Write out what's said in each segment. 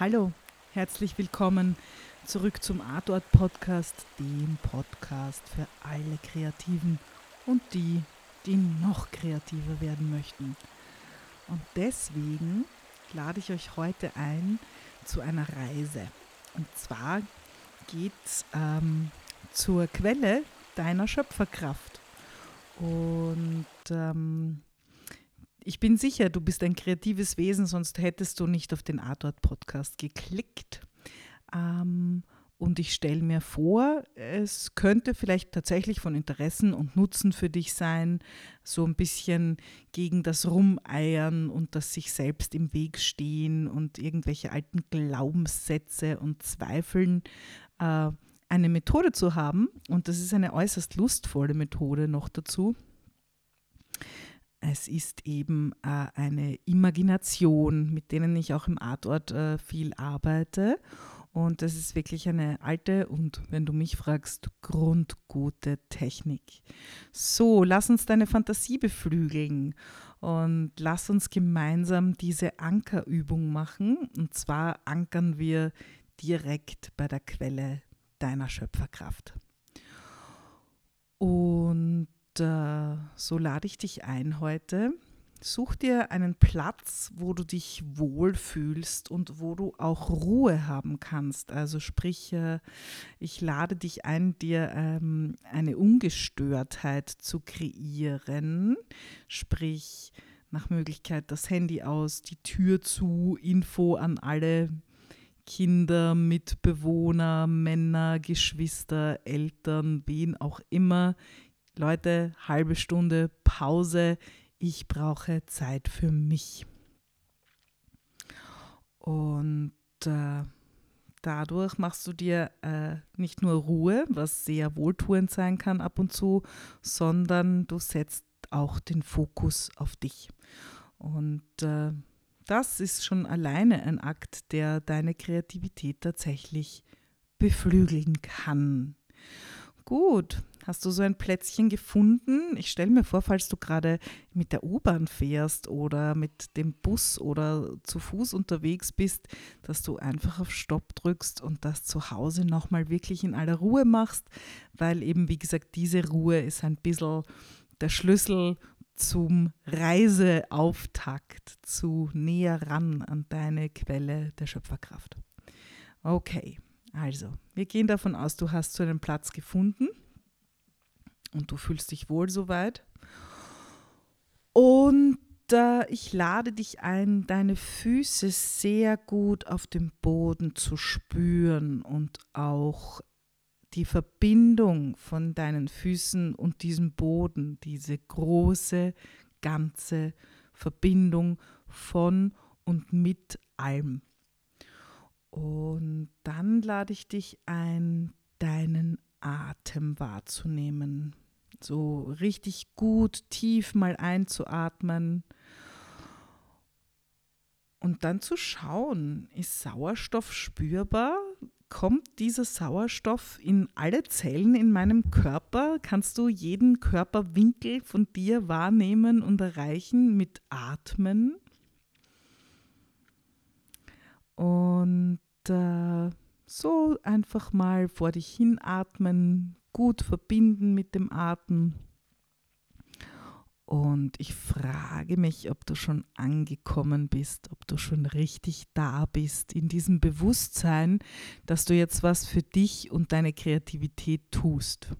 Hallo, herzlich willkommen zurück zum Artort Podcast, dem Podcast für alle Kreativen und die, die noch kreativer werden möchten. Und deswegen lade ich euch heute ein zu einer Reise. Und zwar geht es ähm, zur Quelle deiner Schöpferkraft. Und ähm, ich bin sicher, du bist ein kreatives Wesen, sonst hättest du nicht auf den Artort Podcast geklickt. Ähm, und ich stelle mir vor, es könnte vielleicht tatsächlich von Interessen und Nutzen für dich sein, so ein bisschen gegen das Rumeiern und das sich selbst im Weg stehen und irgendwelche alten Glaubenssätze und Zweifeln äh, eine Methode zu haben. Und das ist eine äußerst lustvolle Methode noch dazu. Es ist eben äh, eine Imagination, mit denen ich auch im Artort äh, viel arbeite. Und das ist wirklich eine alte und, wenn du mich fragst, grundgute Technik. So, lass uns deine Fantasie beflügeln und lass uns gemeinsam diese Ankerübung machen. Und zwar ankern wir direkt bei der Quelle deiner Schöpferkraft. Und äh, so lade ich dich ein heute Such dir einen Platz, wo du dich wohlfühlst und wo du auch Ruhe haben kannst. Also sprich, äh, ich lade dich ein, dir ähm, eine Ungestörtheit zu kreieren. Sprich, nach Möglichkeit das Handy aus, die Tür zu, Info an alle Kinder, Mitbewohner, Männer, Geschwister, Eltern, wen auch immer. Leute, halbe Stunde Pause ich brauche Zeit für mich. Und äh, dadurch machst du dir äh, nicht nur Ruhe, was sehr wohltuend sein kann ab und zu, sondern du setzt auch den Fokus auf dich. Und äh, das ist schon alleine ein Akt, der deine Kreativität tatsächlich beflügeln kann. Gut, hast du so ein Plätzchen gefunden? Ich stelle mir vor, falls du gerade mit der U-Bahn fährst oder mit dem Bus oder zu Fuß unterwegs bist, dass du einfach auf Stopp drückst und das zu Hause nochmal wirklich in aller Ruhe machst, weil eben, wie gesagt, diese Ruhe ist ein bisschen der Schlüssel zum Reiseauftakt, zu näher ran an deine Quelle der Schöpferkraft. Okay, also, wir gehen davon aus, du hast so einen Platz gefunden und du fühlst dich wohl soweit. Und äh, ich lade dich ein, deine Füße sehr gut auf dem Boden zu spüren und auch die Verbindung von deinen Füßen und diesem Boden, diese große, ganze Verbindung von und mit allem. Und dann lade ich dich ein, deinen Atem wahrzunehmen. So richtig gut tief mal einzuatmen. Und dann zu schauen, ist Sauerstoff spürbar? Kommt dieser Sauerstoff in alle Zellen in meinem Körper? Kannst du jeden Körperwinkel von dir wahrnehmen und erreichen mit Atmen? Und äh, so einfach mal vor dich hinatmen, gut verbinden mit dem Atem. Und ich frage mich, ob du schon angekommen bist, ob du schon richtig da bist in diesem Bewusstsein, dass du jetzt was für dich und deine Kreativität tust.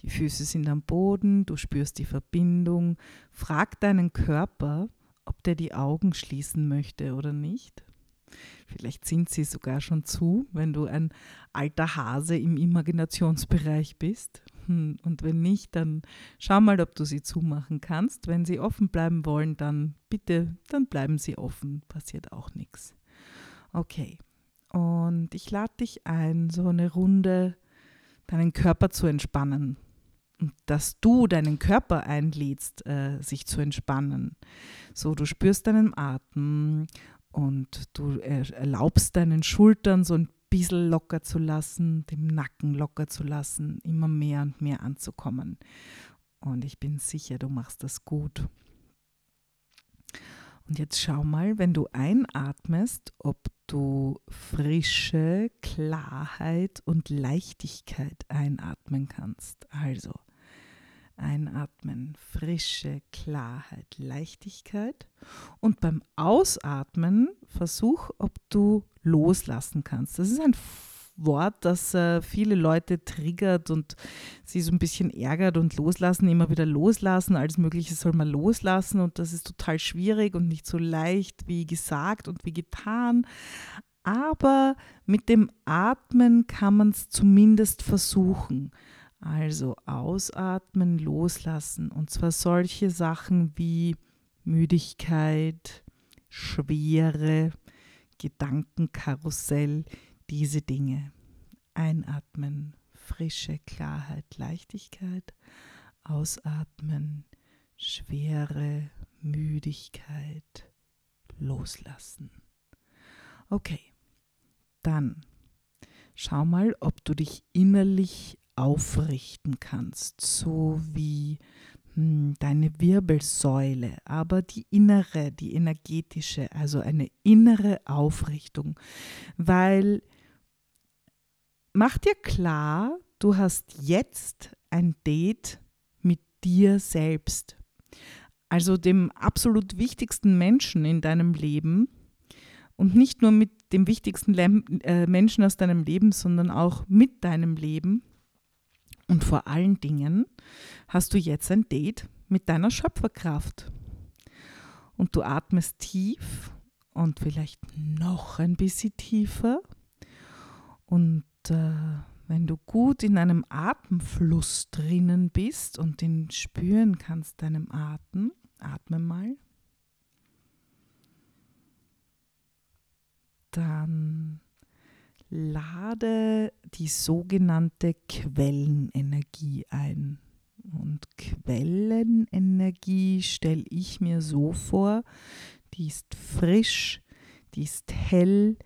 Die Füße sind am Boden, du spürst die Verbindung. Frag deinen Körper, ob der die Augen schließen möchte oder nicht. Vielleicht sind sie sogar schon zu, wenn du ein alter Hase im Imaginationsbereich bist. Hm, und wenn nicht, dann schau mal, ob du sie zumachen kannst. Wenn sie offen bleiben wollen, dann bitte, dann bleiben sie offen. Passiert auch nichts. Okay. Und ich lade dich ein, so eine Runde deinen Körper zu entspannen. Und dass du deinen Körper einlädst, äh, sich zu entspannen. So, du spürst deinen Atem und du erlaubst deinen Schultern so ein bisschen locker zu lassen, dem Nacken locker zu lassen, immer mehr und mehr anzukommen. Und ich bin sicher, du machst das gut. Und jetzt schau mal, wenn du einatmest, ob du frische Klarheit und Leichtigkeit einatmen kannst. Also einatmen, frische Klarheit, Leichtigkeit. Und beim Ausatmen versuch, ob du loslassen kannst. Das ist ein Wort, das äh, viele Leute triggert und sie so ein bisschen ärgert und loslassen, immer wieder loslassen. Alles Mögliche soll man loslassen und das ist total schwierig und nicht so leicht wie gesagt und wie getan. Aber mit dem Atmen kann man es zumindest versuchen. Also ausatmen, loslassen. Und zwar solche Sachen wie Müdigkeit, Schwere, Gedankenkarussell, diese Dinge. Einatmen, frische Klarheit, Leichtigkeit. Ausatmen, Schwere, Müdigkeit, loslassen. Okay, dann schau mal, ob du dich innerlich aufrichten kannst, so wie hm, deine Wirbelsäule, aber die innere, die energetische, also eine innere Aufrichtung, weil mach dir klar, du hast jetzt ein Date mit dir selbst. Also dem absolut wichtigsten Menschen in deinem Leben und nicht nur mit dem wichtigsten äh, Menschen aus deinem Leben, sondern auch mit deinem Leben. Und vor allen Dingen hast du jetzt ein Date mit deiner Schöpferkraft. Und du atmest tief und vielleicht noch ein bisschen tiefer. Und äh, wenn du gut in einem Atemfluss drinnen bist und den spüren kannst, deinem Atem, atme mal. Dann lade die sogenannte Quellenenergie ein. Und Quellenenergie stelle ich mir so vor, die ist frisch, die ist hell,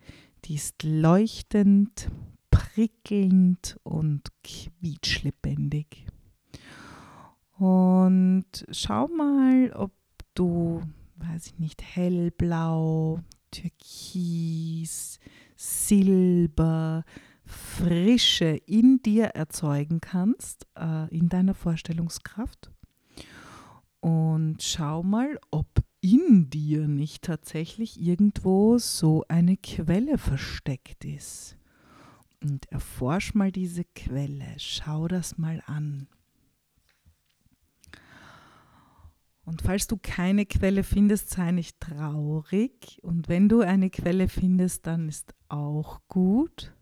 die ist leuchtend, prickelnd und quietschlebendig. Und schau mal, ob du, weiß ich nicht, hellblau, türkis, Silber, Frische in dir erzeugen kannst, äh, in deiner Vorstellungskraft. Und schau mal, ob in dir nicht tatsächlich irgendwo so eine Quelle versteckt ist. Und erforsch mal diese Quelle, schau das mal an. Und falls du keine Quelle findest, sei nicht traurig. Und wenn du eine Quelle findest, dann ist auch gut,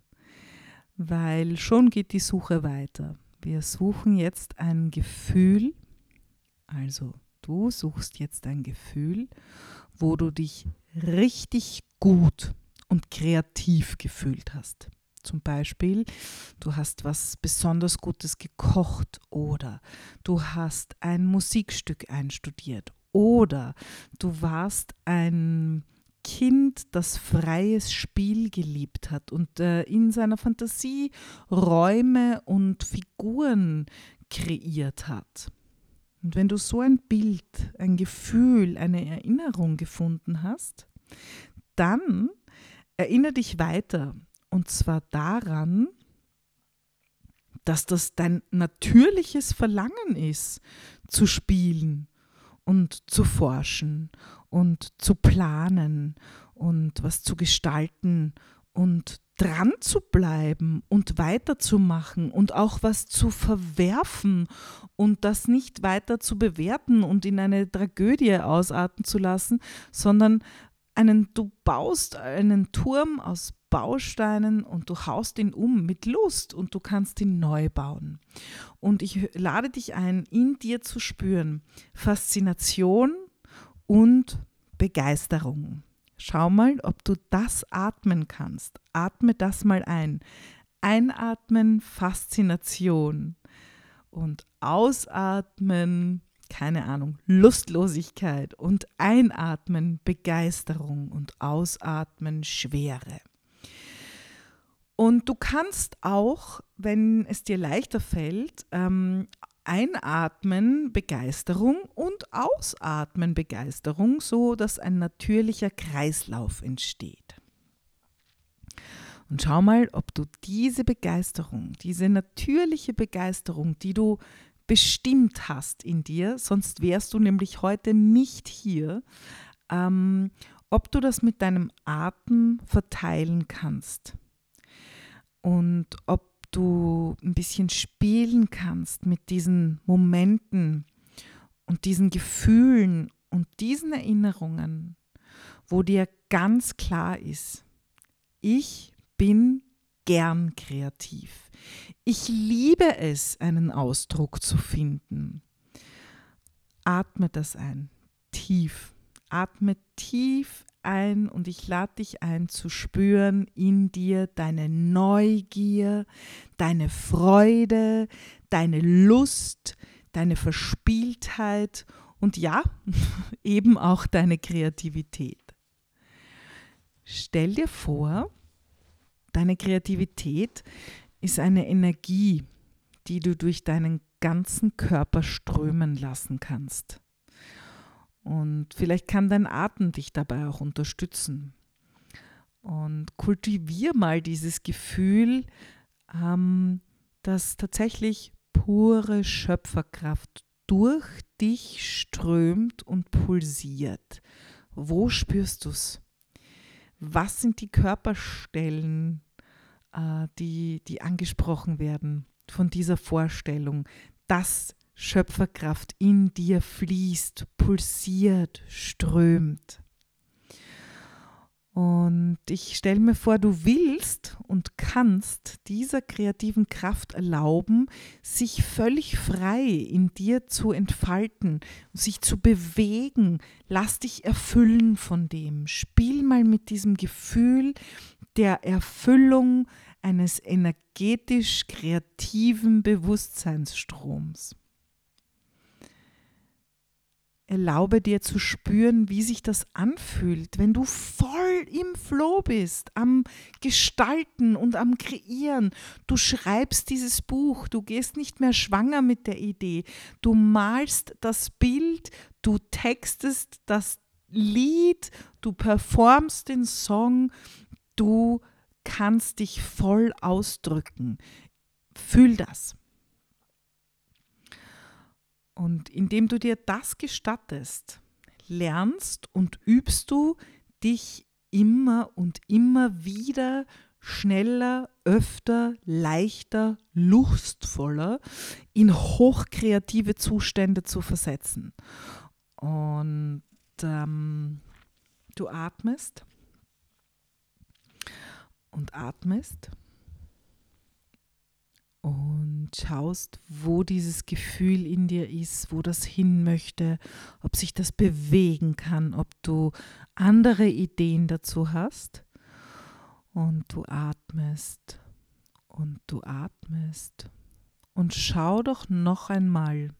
weil schon geht die Suche weiter. Wir suchen jetzt ein Gefühl, also du suchst jetzt ein Gefühl, wo du dich richtig gut und kreativ gefühlt hast. Zum Beispiel, du hast was besonders Gutes gekocht oder du hast ein Musikstück einstudiert oder du warst ein Kind, das freies Spiel geliebt hat und äh, in seiner Fantasie Räume und Figuren kreiert hat. Und wenn du so ein Bild, ein Gefühl, eine Erinnerung gefunden hast, dann erinnere dich weiter und zwar daran, dass das dein natürliches Verlangen ist, zu spielen und zu forschen und zu planen und was zu gestalten und dran zu bleiben und weiterzumachen und auch was zu verwerfen und das nicht weiter zu bewerten und in eine Tragödie ausarten zu lassen, sondern einen, du baust einen Turm aus Bausteinen und du haust ihn um mit Lust und du kannst ihn neu bauen. Und ich lade dich ein, in dir zu spüren Faszination und Begeisterung. Schau mal, ob du das atmen kannst. Atme das mal ein. Einatmen Faszination und ausatmen keine Ahnung, Lustlosigkeit und einatmen Begeisterung und ausatmen Schwere. Und du kannst auch, wenn es dir leichter fällt, ähm, einatmen Begeisterung und ausatmen Begeisterung, so dass ein natürlicher Kreislauf entsteht. Und schau mal, ob du diese Begeisterung, diese natürliche Begeisterung, die du bestimmt hast in dir, sonst wärst du nämlich heute nicht hier, ähm, ob du das mit deinem Atem verteilen kannst und ob du ein bisschen spielen kannst mit diesen Momenten und diesen Gefühlen und diesen Erinnerungen, wo dir ganz klar ist, ich bin gern kreativ. Ich liebe es, einen Ausdruck zu finden. Atme das ein, tief. Atme tief ein und ich lade dich ein zu spüren in dir deine Neugier, deine Freude, deine Lust, deine Verspieltheit und ja, eben auch deine Kreativität. Stell dir vor, deine Kreativität ist eine Energie, die du durch deinen ganzen Körper strömen lassen kannst. Und vielleicht kann dein Atem dich dabei auch unterstützen. Und kultivier mal dieses Gefühl, ähm, dass tatsächlich pure Schöpferkraft durch dich strömt und pulsiert. Wo spürst du es? Was sind die Körperstellen, äh, die, die angesprochen werden von dieser Vorstellung, dass Schöpferkraft in dir fließt, pulsiert, strömt. Und ich stelle mir vor, du willst und kannst dieser kreativen Kraft erlauben, sich völlig frei in dir zu entfalten, sich zu bewegen. Lass dich erfüllen von dem. Spiel mal mit diesem Gefühl der Erfüllung eines energetisch kreativen Bewusstseinsstroms. Erlaube dir zu spüren, wie sich das anfühlt, wenn du voll im Flow bist, am Gestalten und am Kreieren. Du schreibst dieses Buch, du gehst nicht mehr schwanger mit der Idee, du malst das Bild, du textest das Lied, du performst den Song, du kannst dich voll ausdrücken. Fühl das. Und indem du dir das gestattest, lernst und übst du dich immer und immer wieder schneller, öfter, leichter, lustvoller in hochkreative Zustände zu versetzen. Und ähm, du atmest und atmest schaust, wo dieses Gefühl in dir ist, wo das hin möchte, ob sich das bewegen kann, ob du andere Ideen dazu hast. Und du atmest und du atmest und schau doch noch einmal,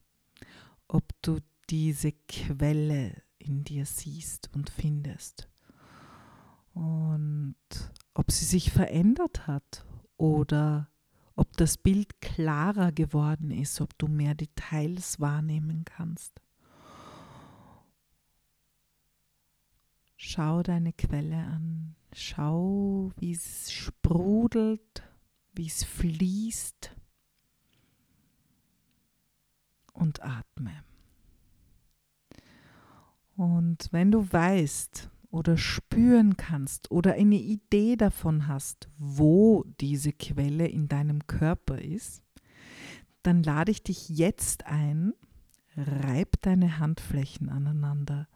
ob du diese Quelle in dir siehst und findest. Und ob sie sich verändert hat oder ob das Bild klarer geworden ist, ob du mehr Details wahrnehmen kannst. Schau deine Quelle an, schau, wie es sprudelt, wie es fließt und atme. Und wenn du weißt, oder spüren kannst oder eine Idee davon hast, wo diese Quelle in deinem Körper ist, dann lade ich dich jetzt ein, reib deine Handflächen aneinander,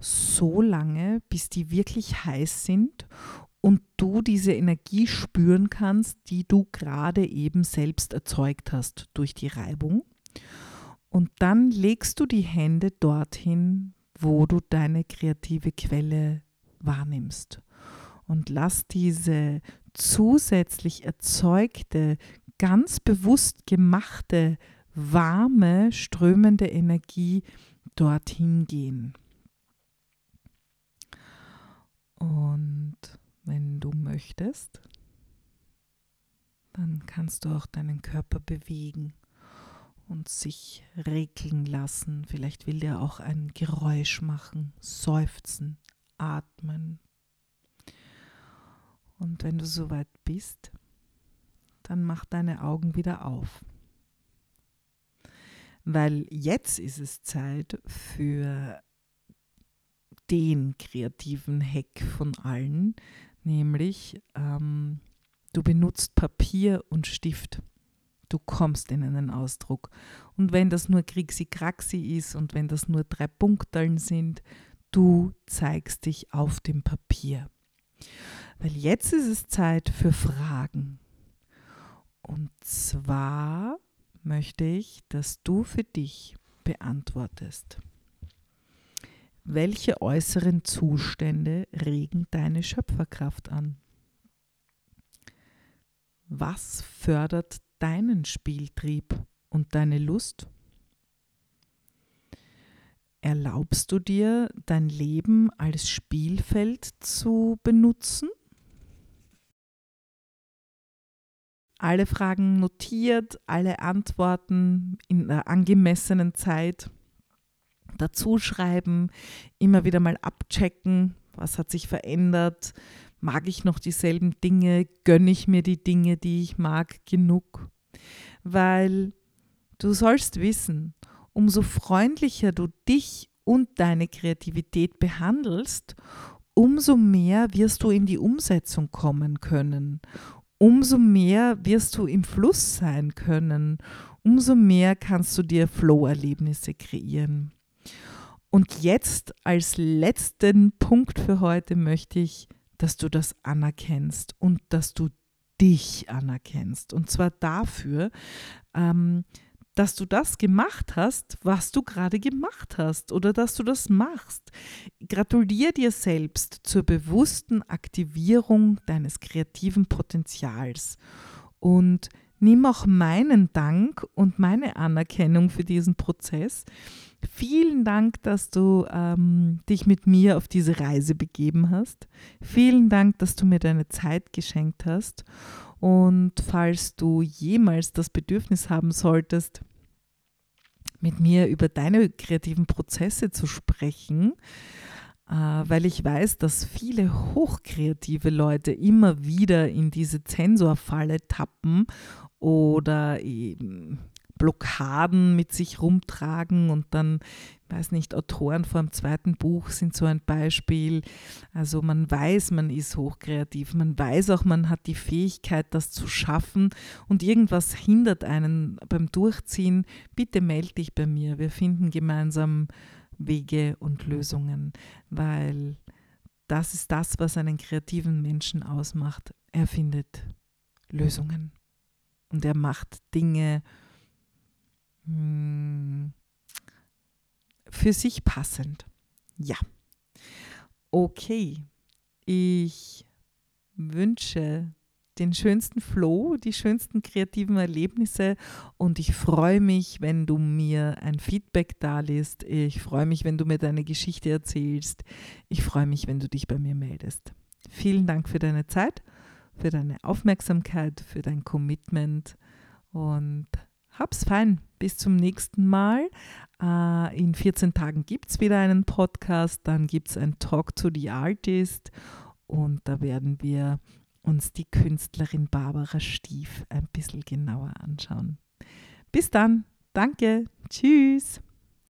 so lange, bis die wirklich heiß sind und du diese Energie spüren kannst, die du gerade eben selbst erzeugt hast durch die Reibung. Und dann legst du die Hände dorthin, wo du deine kreative Quelle wahrnimmst. Und lass diese zusätzlich erzeugte, ganz bewusst gemachte, warme, strömende Energie dorthin gehen. Und wenn du möchtest, dann kannst du auch deinen Körper bewegen und sich regeln lassen. Vielleicht will der auch ein Geräusch machen, seufzen, atmen. Und wenn du soweit bist, dann mach deine Augen wieder auf. Weil jetzt ist es Zeit für den kreativen Hack von allen, nämlich ähm, du benutzt Papier und Stift. Du kommst in einen Ausdruck. Und wenn das nur Kriegsy-Kraxi ist und wenn das nur drei Punkteln sind, du zeigst dich auf dem Papier. Weil jetzt ist es Zeit für Fragen. Und zwar möchte ich, dass du für dich beantwortest. Welche äußeren Zustände regen deine Schöpferkraft an? Was fördert deinen Spieltrieb und deine Lust? Erlaubst du dir, dein Leben als Spielfeld zu benutzen? Alle Fragen notiert, alle Antworten in der angemessenen Zeit dazu schreiben, immer wieder mal abchecken, was hat sich verändert, mag ich noch dieselben Dinge, gönne ich mir die Dinge, die ich mag, genug. Weil du sollst wissen, umso freundlicher du dich und deine Kreativität behandelst, umso mehr wirst du in die Umsetzung kommen können, umso mehr wirst du im Fluss sein können, umso mehr kannst du dir Flow-Erlebnisse kreieren. Und jetzt als letzten Punkt für heute möchte ich, dass du das anerkennst und dass du dich anerkennst. Und zwar dafür, ähm, dass du das gemacht hast, was du gerade gemacht hast oder dass du das machst. Gratulier dir selbst zur bewussten Aktivierung deines kreativen Potenzials und nimm auch meinen Dank und meine Anerkennung für diesen Prozess. Vielen Dank, dass du ähm, dich mit mir auf diese Reise begeben hast. Vielen Dank, dass du mir deine Zeit geschenkt hast. Und falls du jemals das Bedürfnis haben solltest, mit mir über deine kreativen Prozesse zu sprechen, äh, weil ich weiß, dass viele hochkreative Leute immer wieder in diese Zensorfalle tappen oder eben Blockaden mit sich rumtragen und dann, ich weiß nicht, Autoren vor dem zweiten Buch sind so ein Beispiel. Also man weiß, man ist hochkreativ, man weiß auch, man hat die Fähigkeit, das zu schaffen und irgendwas hindert einen beim Durchziehen. Bitte melde dich bei mir, wir finden gemeinsam Wege und Lösungen, weil das ist das, was einen kreativen Menschen ausmacht. Er findet Lösungen und er macht Dinge hm, für sich passend. Ja. Okay. Ich wünsche den schönsten Flow, die schönsten kreativen Erlebnisse und ich freue mich, wenn du mir ein Feedback da lässt. Ich freue mich, wenn du mir deine Geschichte erzählst. Ich freue mich, wenn du dich bei mir meldest. Vielen Dank für deine Zeit, für deine Aufmerksamkeit, für dein Commitment und hab's fein. Bis zum nächsten Mal. Äh, in 14 Tagen gibt es wieder einen Podcast. Dann gibt es ein Talk to the Artist. Und da werden wir uns die Künstlerin Barbara Stief ein bisschen genauer anschauen. Bis dann. Danke. Tschüss.